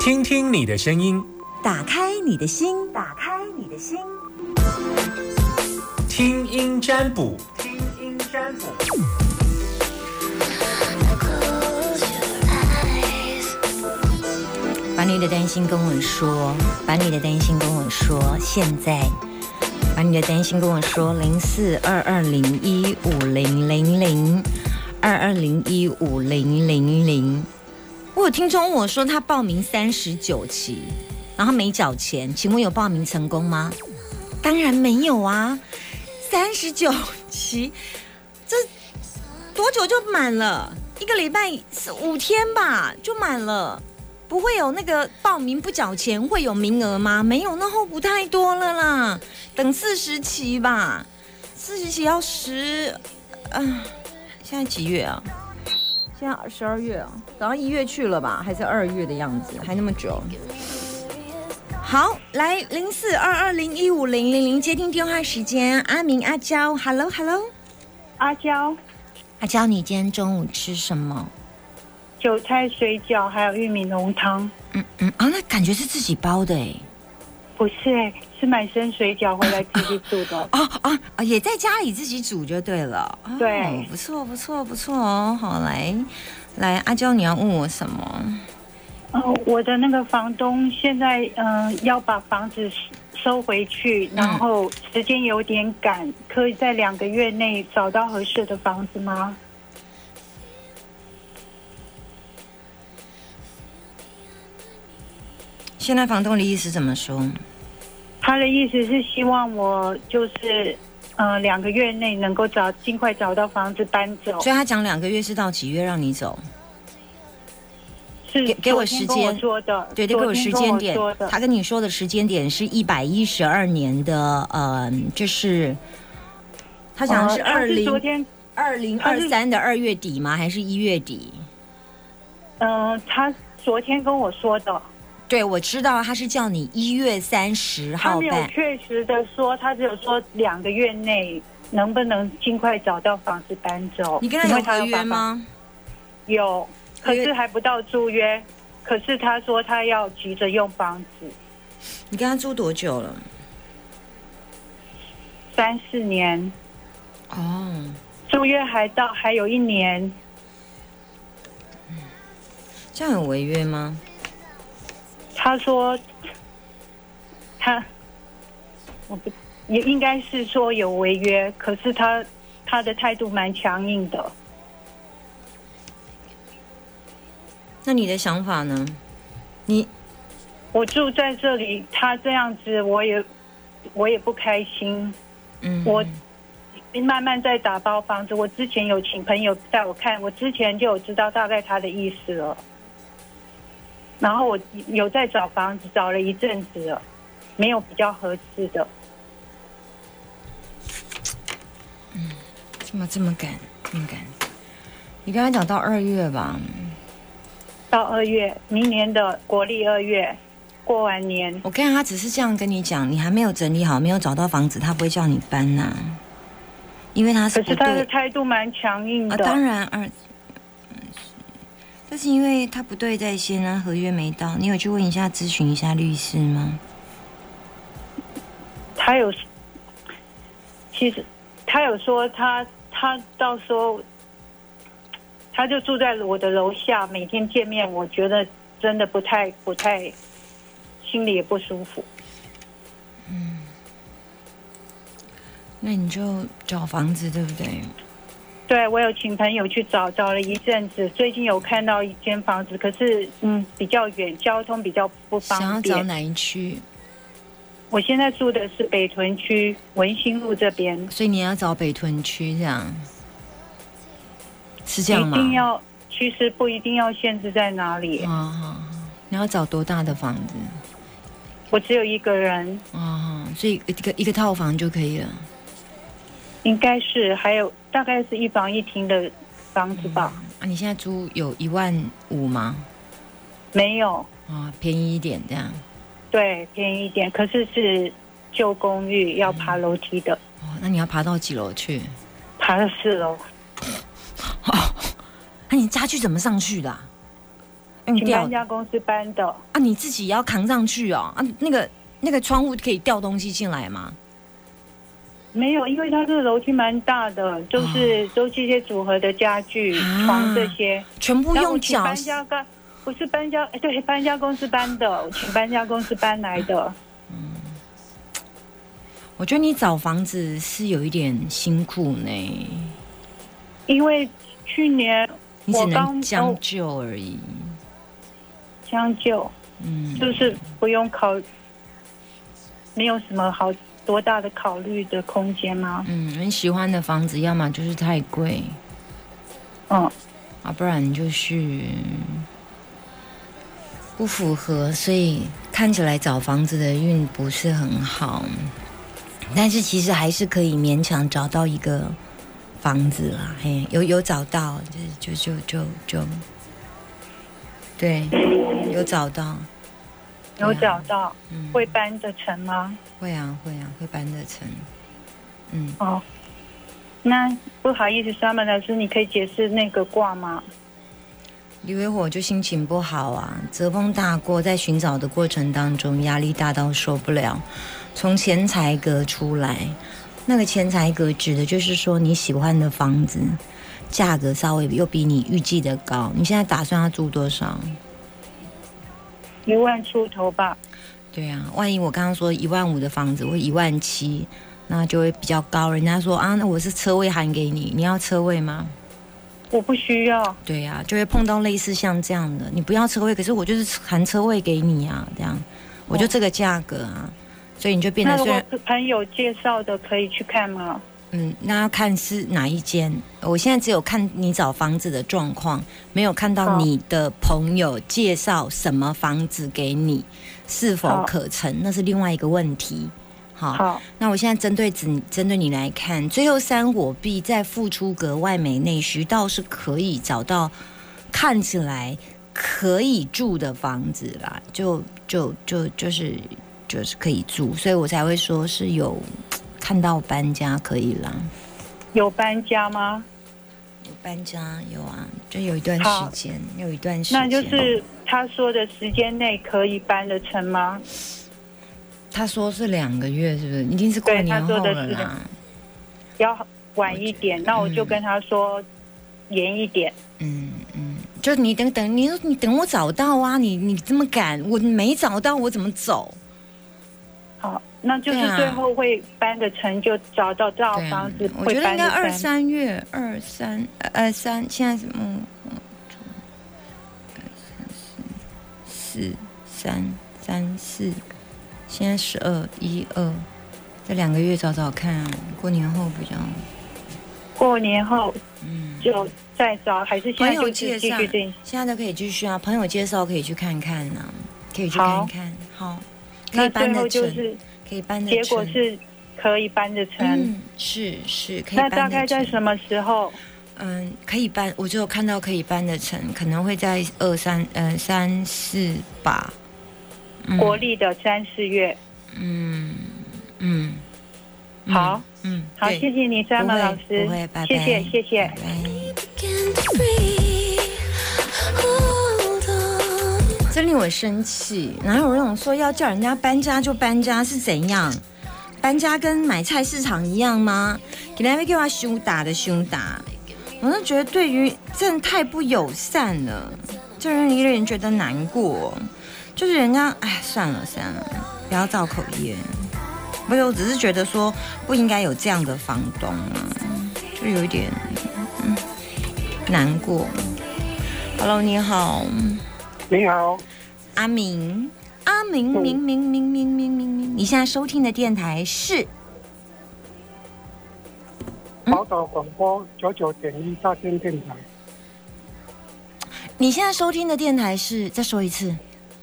听听你的声音，打开你的心，打开你的心，听音占卜，听音占卜。把你的担心跟我说，把你的担心跟我说，现在把你的担心跟我说，零四二二零一五零零零二二零一五零零零。我有听众问我说，他报名三十九期，然后没缴钱，请问有报名成功吗？当然没有啊，三十九期，这多久就满了？一个礼拜是五天吧，就满了。不会有那个报名不缴钱会有名额吗？没有，那候补太多了啦。等四十期吧，四十期要十，啊，现在几月啊？现在十二月啊，等到一月去了吧？还是二月的样子？还那么久？好，来零四二二零一五零零零接听电话时间，阿明阿娇，Hello Hello，阿娇，阿娇，你今天中午吃什么？韭菜水饺还有玉米浓汤。嗯嗯啊，那感觉是自己包的哎。不是哎，是买生水饺回来自己煮的。啊啊啊！也在家里自己煮就对了。对，不错不错不错哦。好来来，阿娇你要问我什么？哦，我的那个房东现在嗯要把房子收回去，然后时间有点赶，可以在两个月内找到合适的房子吗？现在房东的意思怎么说？他的意思是希望我就是，呃，两个月内能够找尽快找到房子搬走。所以他讲两个月是到几月让你走？是给给我时间说的，对，得给我时间点。他跟你说的时间点是一百一十二年的，呃，就是他讲的是二零二零二三的二月底吗？还是一月底？嗯，他昨天跟我说的。对，我知道他是叫你一月三十号办。他没有确实的说，他只有说两个月内能不能尽快找到房子搬走。你跟他有合约吗？有，可是还不到租约。可是他说他要急着用房子。你跟他租多久了？三四年。哦。租约还到还有一年。这样有违约吗？他说，他，我不也应该是说有违约，可是他他的态度蛮强硬的。那你的想法呢？你，我住在这里，他这样子，我也我也不开心。嗯，我慢慢在打包房子。我之前有请朋友带我看，我之前就有知道大概他的意思了。然后我有在找房子，找了一阵子了，没有比较合适的。嗯，怎么这么赶，这么赶？你刚才讲到二月吧？到二月，明年的国历二月过完年。我看他只是这样跟你讲，你还没有整理好，没有找到房子，他不会叫你搬呐。因为他是可是他的态度蛮强硬的。当然二。这是因为他不对在先啊，合约没到。你有去问一下、咨询一下律师吗？他有，其实他有说他他到时候他就住在我的楼下，每天见面，我觉得真的不太不太，心里也不舒服。嗯，那你就找房子，对不对？对，我有请朋友去找，找了一阵子，最近有看到一间房子，可是嗯比较远，交通比较不方便。想要找哪一区？我现在住的是北屯区文心路这边，所以你要找北屯区这样，是这样吗？一定要，其实不一定要限制在哪里。啊，你要找多大的房子？我只有一个人。啊，所以一个一个套房就可以了。应该是还有大概是一房一厅的房子吧。啊，你现在租有一万五吗？没有。啊，便宜一点这样。对，便宜一点，可是是旧公寓，要爬楼梯的。哦，那你要爬到几楼去？爬到四楼。哦，那你家具怎么上去的？请搬家公司搬的。啊，你自己也要扛上去哦啊，那个那个窗户可以吊东西进来吗？没有，因为它这个楼梯蛮大的，就是都是一些组合的家具、床这些。全部用脚搬家公，不是搬家，哎，对，搬家公司搬的，我请搬家公司搬来的。我觉得你找房子是有一点辛苦呢，因为去年你只能将就而已。将就，嗯，就是不用考，没有什么好多大的考虑的空间吗？嗯，你喜欢的房子，要么就是太贵，嗯，啊，不然就是不符合，所以看起来找房子的运不是很好。但是其实还是可以勉强找到一个房子啦，嘿，有有找到，就就就就就，对，有找到，有找到，嗯，会搬得成吗？会啊会啊会搬得成，嗯，哦，那不好意思，Summer 老师，你可以解释那个卦吗？李维火就心情不好啊，泽风大过，在寻找的过程当中，压力大到受不了，从钱财格出来。那个钱财格指的就是说你喜欢的房子，价格稍微又比你预计的高。你现在打算要租多少？一万出头吧。对啊，万一我刚刚说一万五的房子或一万七，那就会比较高。人家说啊，那我是车位含给你，你要车位吗？我不需要，对呀、就会碰到类似像这样的，你不要车位，可是我就是含车位给你啊，这样我就这个价格啊，所以你就变那如果得虽然是朋友介绍的，可以去看吗？嗯，那要看是哪一间。我现在只有看你找房子的状况，没有看到你的朋友介绍什么房子给你，是否可成，那是另外一个问题。好，好，那我现在针对只针对你来看，最后三火币在付出格外美内需，倒是可以找到看起来可以住的房子啦，就就就就是就是可以住，所以我才会说是有看到搬家可以啦。有搬家吗？有搬家有啊，就有一段时间，有一段时间，那就是他说的时间内可以搬得成吗？他说是两个月，是不是？一定是过年后了啦。要晚一点，那我就跟他说严一点。嗯嗯，就你等等，你你等我找到啊！你你这么赶，我没找到，我怎么走？好，那就是最后会搬的成，就找到这套房子，我觉得应该二。三月，二三呃三，现在是嗯，嗯四三三四，现在十二一二，这两个月找找看啊，过年后比较过年后嗯。就再找，还是现朋友在就是介绍继续定？，现在都可以继续啊。朋友介绍可以去看看啊、可以去看看。好，可那以搬最后，就是可以搬得结。果是可以搬得成。嗯，是是可以那搬得大概在什么时候？嗯，可以搬，我就有看到可以搬得成，可能会在二三呃三四吧。嗯国历的三四月。嗯嗯，嗯好，嗯，好，谢谢你，三毛老师谢谢谢谢拜。拜令我生气，哪有那种说要叫人家搬家就搬家是怎样？搬家跟买菜市场一样吗？给人家给我凶打的凶打，我就觉得对于真太不友善了，就让一个人觉得难过。就是人家，哎，算了算了，不要造口业。不是，我只是觉得说不应该有这样的房东啊，就有一点嗯难过。Hello，你好。你好，阿明，阿明，明明明明明明明，你现在收听的电台是嗯宝岛广播九九点一大千电台，你现在收听的电台是，再说一次。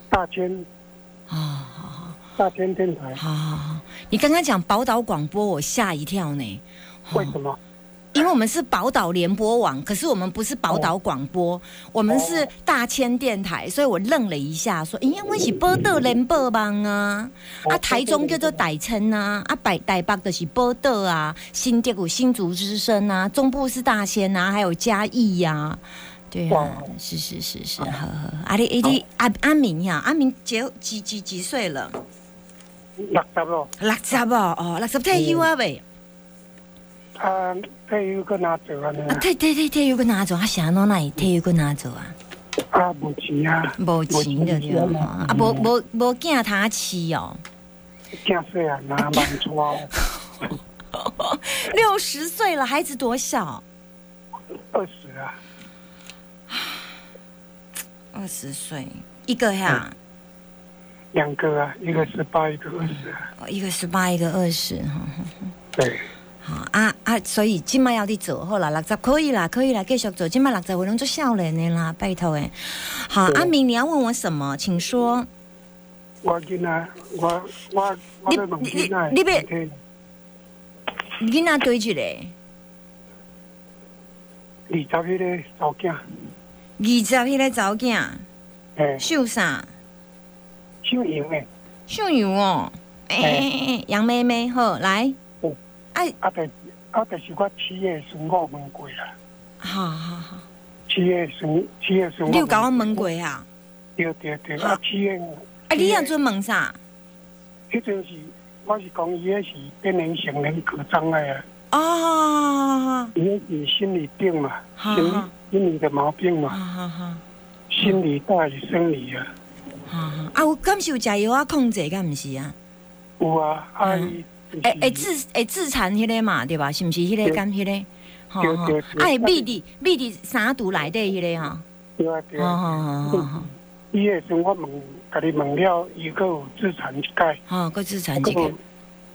大千啊、大千电台，好好好，你刚刚讲宝岛广播，我吓一跳呢。为什么？因为我们是宝岛联播网，可是我们不是宝岛广播，我们是大千电台，所以我愣了一下，说：“咦，我是宝岛联播网啊，啊，台中叫做台称啊，啊，北台北的是宝岛啊，新竹有新竹之声啊，中部是大仙啊，还有嘉义呀、对啊，是是是是，呵呵。啊你你你阿阿明呀，阿明结几几几岁了？六十咯，六十哦，哦，六十退休啊未？啊，退休个哪做啊退退退退休个哪做？啊啥喏那退休个拿走啊？啊，无钱啊，无钱的对吼，啊无无无囝通饲哦。囝细啊，哪万错，六十岁了，孩子多小？二十啊，二十岁，一个呀，两个啊，一个十八，一个二十啊，哦一个十八，一个二十，哈。对，好啊啊，所以今麦要你做好啦，六十可以啦，可以啦，继续做。今麦六十岁拢做少年的啦，拜托诶。好，对阿明，你要问我什么？请说。我囡仔，我我我要问囡仔，你你别听囡仔对一个，二十迄个早囝，二十迄个查某囝，诶，秀啥？姓杨诶，秀有哦。诶诶诶诶，杨妹妹，好来嗯。哎，啊，但啊，但是我七月孙我问过啦，好好好，七月孙七月孙你有甲我问过啊？对对对，啊，七月。啊，你要做问啥？迄阵是，我是讲伊迄是变成成人格障碍啊，哦，伊迄是心理病嘛，好心理好心理的毛病好嘛，好好。心理大于生理啊。啊，有敢是有食药啊控制，敢毋是啊？有啊，啊会会自会自残迄个嘛，对吧？是毋是迄个对敢迄个？吼吼对对，对啊会秘伫秘伫三毒内底迄个吼。对啊对啊。吼吼吼吼吼，伊迄阵我问，甲你问了，伊个有自残一解，吼，个自残一个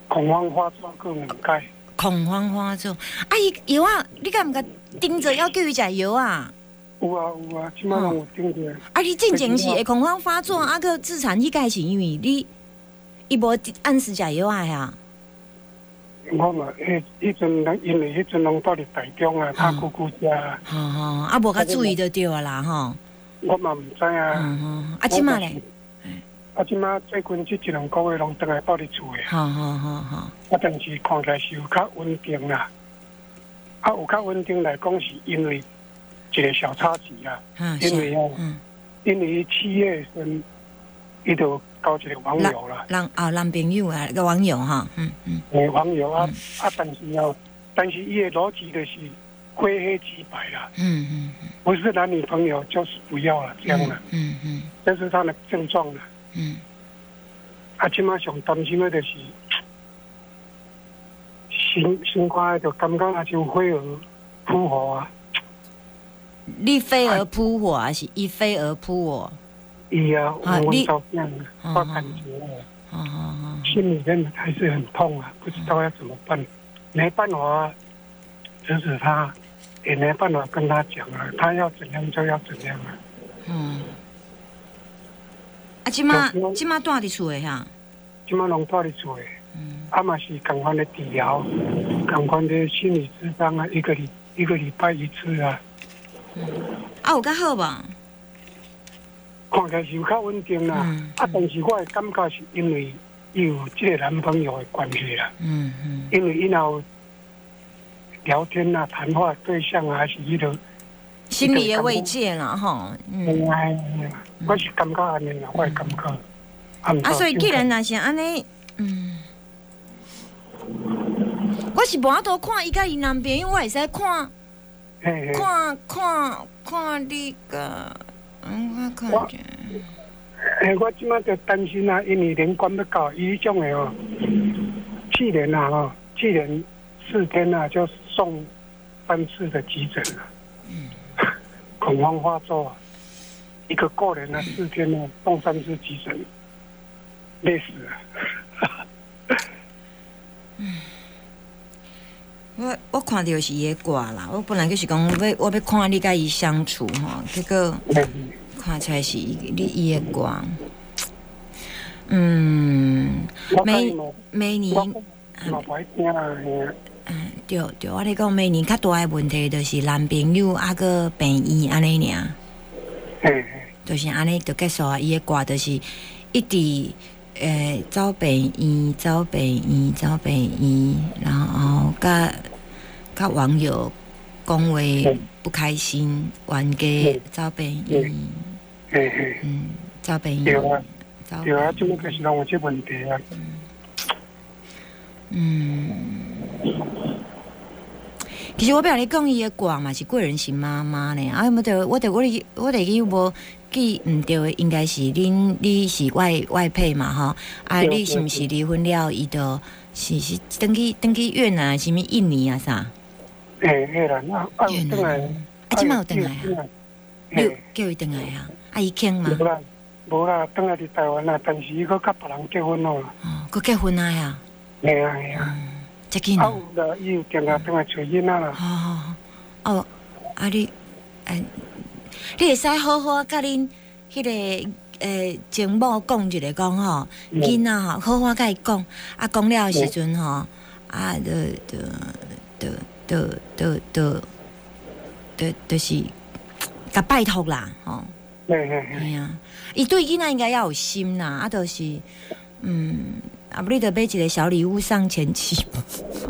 恐慌发作佫两解。恐慌发作。啊，伊药啊，你敢毋甲盯着要叫伊食药啊？有啊有啊，即摆拢有顶着。啊，你进前是会恐慌发作，啊个自残迄个是因为你伊无按时食药啊呀？我嘛，迄迄阵人因为迄阵拢到伫台中啊，他姑姑家，吼吼，啊无较注意就对啊啦吼。我嘛毋知嗯啊。哼，啊即马咧？啊，即马最近即一两个月拢倒来到伫厝诶，好好好好，啊，但是看起来是有较稳定啦。啊，有较稳定来讲，是因为一个小插曲啊，嗯因为哦，嗯，因为七月份伊就交一个网友啦，男啊男朋友啊个网友哈，嗯嗯。诶，网友啊啊，但是啊，但是伊的逻辑就是灰黑即白啦，嗯嗯不是男女朋友就是不要了这样啦，嗯嗯这是他的症状啦。嗯，啊，即马上担心的就是心心肝就感觉啊像飞蛾扑火啊，你飞蛾扑火还是一飞蛾扑我？伊啊，我们照片啊，哦我感觉啊哦哦心里面还是很痛啊，不知道要怎么办，没办法啊，指使他，也没办法跟他讲啊，他要怎样就要怎样啊。嗯。啊，即马有即马住伫厝诶哈，即马拢住伫厝诶，嗯啊嘛是共款的治疗，共款的心理咨商啊，一个礼一个礼拜一次啊。啊有较好无？看起来是有较稳定啦，嗯啊，但是我的感觉是因为伊有这个男朋友的关系啦，嗯嗯。因为伊若有聊天啊、谈话对象啊，还是伊个，心理的慰藉啦吼，嗯。哎，我是感觉安尼啦，我的感觉。啊，所以既然若是安尼，嗯，我是无法度看伊甲伊男朋友，我会使看看看看你个，嗯，我看我者，哎，我即马就担心啊，因为连关要到伊迄种的哦，去年啊哦，去年四天啊就送三次的急诊了，恐慌发作啊，一个过年啊四天呢送三次急诊，累死了。我我看到是伊的歌啦，我本来就是讲要我要看你甲伊相处吼，结果看出来是伊你伊的歌，嗯，每每年嗯，对对，我咧讲每年较大诶问题就是男朋友啊个病院安尼尔。嘿嘿，就是安尼就结束啊！伊的歌就是一直诶走病院、走病院、走病院，然后甲甲网友讲话不开心，冤家嗯找朋友嗯，嗯，找朋对友啊，找对啊，即么就是拢有这问题啊。嗯。其实我不晓你讲伊的卦嘛是贵人型妈妈呢，啊，我得我得我得我得去无记毋对的，应该是恁你是外外配嘛吼，啊，对你是毋是离婚了？伊就是是登去登去越南啊，是物印尼啊啥？诶，越南，那啊越南啊，即嘛有登来啊？你有嘿，叫伊登来啊？啊，伊肯嘛？无啦，无啦，登来伫台湾啦，但是伊搁甲别人结婚咯。哦，佮结婚啊呀？嘿啊嘿啊，啊哦。有啦，伊有定下转来找囡仔啦。好好好，哦，啊你，哎，你会使好好甲恁迄个诶前某讲一个讲吼，囡仔吼，好好甲伊讲，啊讲了时阵吼，啊，就就就就就就就就是甲拜托啦，吼。对对对。哎呀，伊对囡仔应该要有心啦，啊，就是嗯。啊，不，你得买一个小礼物上前期，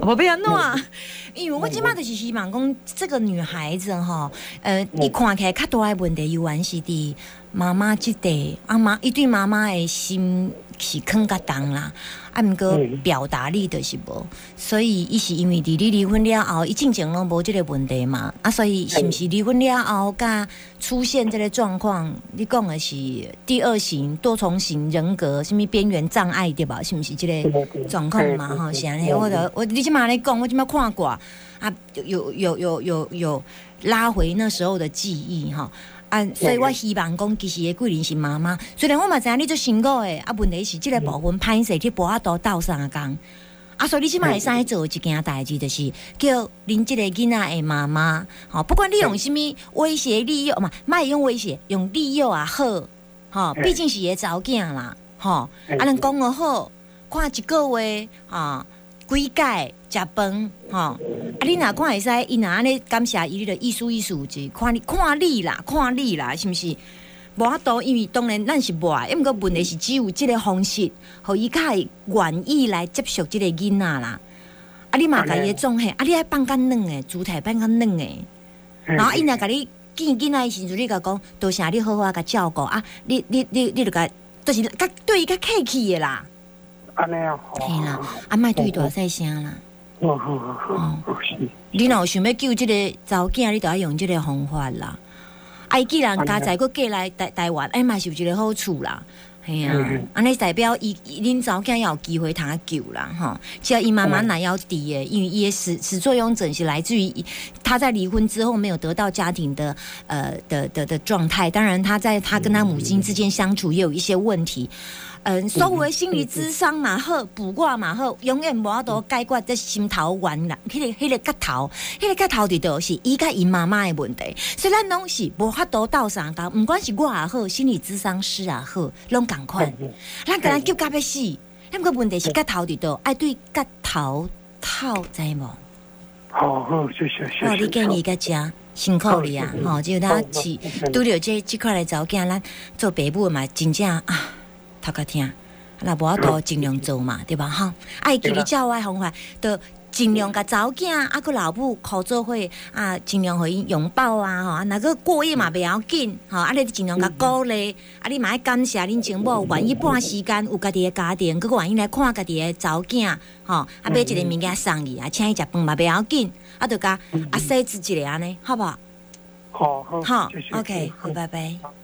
我 不要弄啊！因为我即马就是希望讲，这个女孩子哈，呃，伊看起来较大的问题，有原是伫妈妈即地，啊妈，伊对妈妈的心是更较重啦，啊，毋过表达力就是无，所以伊是因为伫你离婚了后，伊进前拢无即个问题嘛，啊，所以是毋是离婚了后，甲出现这个状况，你讲的是第二型多重型人格，什物边缘障碍对吧？是毋是即个状况嘛？吼，是安尼，我就我你即马来讲，我即马看过啊，有有有有有拉回那时候的记忆哈。啊，所以我希望讲，其实的桂林是妈妈。虽然我嘛知影你做辛苦的，啊，问题是即个部分歹势去博啊多斗相共。啊，所以你即马会使做一件代志，就是叫恁即个囡仔的妈妈，吼，不管你用什物威胁利诱嘛，莫用威胁，用利诱也好，吼，毕竟是个查某囝啦，吼，啊，咱讲个好，看一个月，吼。几届食饭，吼、啊！你若看会使，伊若安尼感谢伊，你着意思意思就看你看你啦，看你啦，是毋是？无法度，因为当然咱是无爱，毋过问题是只有即个方式，互伊较会愿意来接受即个囡仔啦。啊，你嘛甲伊种嘿，啊，你爱放较软诶，主体放较软诶。然后伊若甲你见囡仔诶时阵，你甲讲，多谢你好好甲照顾啊，你你你你着甲，就是甲对伊较客气诶啦，安尼啊，嘿啦，啊，莫对伊大细声啦。哦好好好好是，你若有想要救即个查某囝，你都要用即个方法啦。啊，伊既然家在佫过来台台湾，哎嘛是有一个好处啦。系啊嗯，安尼代表伊伊恁查某囝也有机会通救啦，吼。只要伊妈妈奶要低诶，因为伊的始始作俑者是来自于他在离婚之后没有得到家庭的呃的的的状态，当然他在他跟他母亲之间相处也有一些问题。嗯，所谓心理智商嘛好，卜卦嘛好，永远无法度解决这心头冤啦，迄、个迄、个骨头，迄、个骨头伫倒是伊甲伊妈妈的问题，所以咱拢是无法度斗相共，毋管是我也好，心理智商师也好，拢共款，咱甲咱急甲要死，咱个问题是骨头伫倒，爱对骨头透，知无？好好谢谢谢谢。哦，你建议个遮辛苦你啊，吼，只有咱是拄着这即块来查某囝，咱做爸母的嘛，真正啊，头壳疼，那无法度尽量做嘛，对吧？哈，爱记你教我的方法，都尽量甲查某囝啊，个老母靠做伙啊，尽量互伊拥抱啊，吼，啊，若个过夜嘛袂要紧，吼，啊，你尽量甲鼓励，啊，你嘛爱感谢恁前某愿意半时间有家己的家庭，佮愿意来看家己的查某囝，吼，啊，买一个物件送伊，啊，请伊食饭嘛袂要紧，啊，就甲啊洗一个安尼，好不好？好好好，OK，好，拜拜。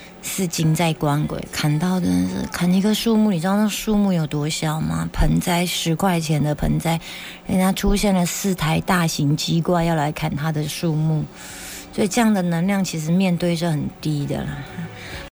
四金在关鬼砍到真的是砍一棵树木，你知道那树木有多小吗？盆栽十块钱的盆栽，人家出现了四台大型机怪要来砍他的树木，所以这样的能量其实面对是很低的啦。